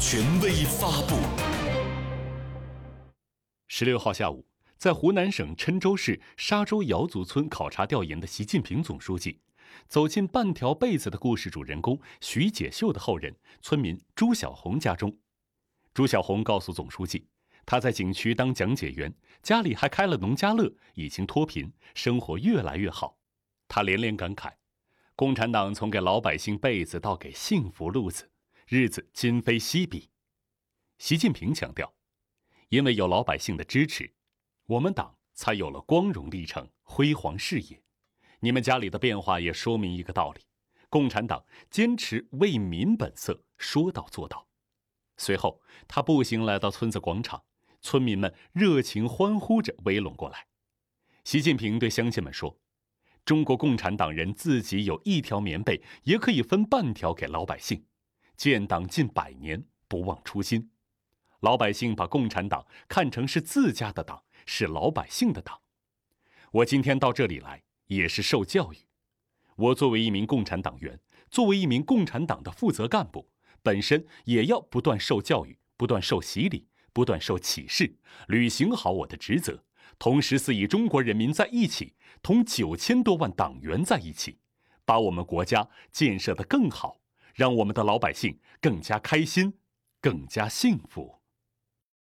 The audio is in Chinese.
权威发布。十六号下午，在湖南省郴州市沙洲瑶族村考察调研的习近平总书记，走进半条被子的故事主人公徐解秀的后人村民朱小红家中。朱小红告诉总书记，他在景区当讲解员，家里还开了农家乐，已经脱贫，生活越来越好。他连连感慨。共产党从给老百姓被子到给幸福路子，日子今非昔比。习近平强调，因为有老百姓的支持，我们党才有了光荣历程、辉煌事业。你们家里的变化也说明一个道理：共产党坚持为民本色，说到做到。随后，他步行来到村子广场，村民们热情欢呼着围拢过来。习近平对乡亲们说。中国共产党人自己有一条棉被，也可以分半条给老百姓。建党近百年，不忘初心。老百姓把共产党看成是自家的党，是老百姓的党。我今天到这里来，也是受教育。我作为一名共产党员，作为一名共产党的负责干部，本身也要不断受教育，不断受洗礼，不断受启示，履行好我的职责。同时，四亿中国人民在一起，同九千多万党员在一起，把我们国家建设得更好，让我们的老百姓更加开心，更加幸福。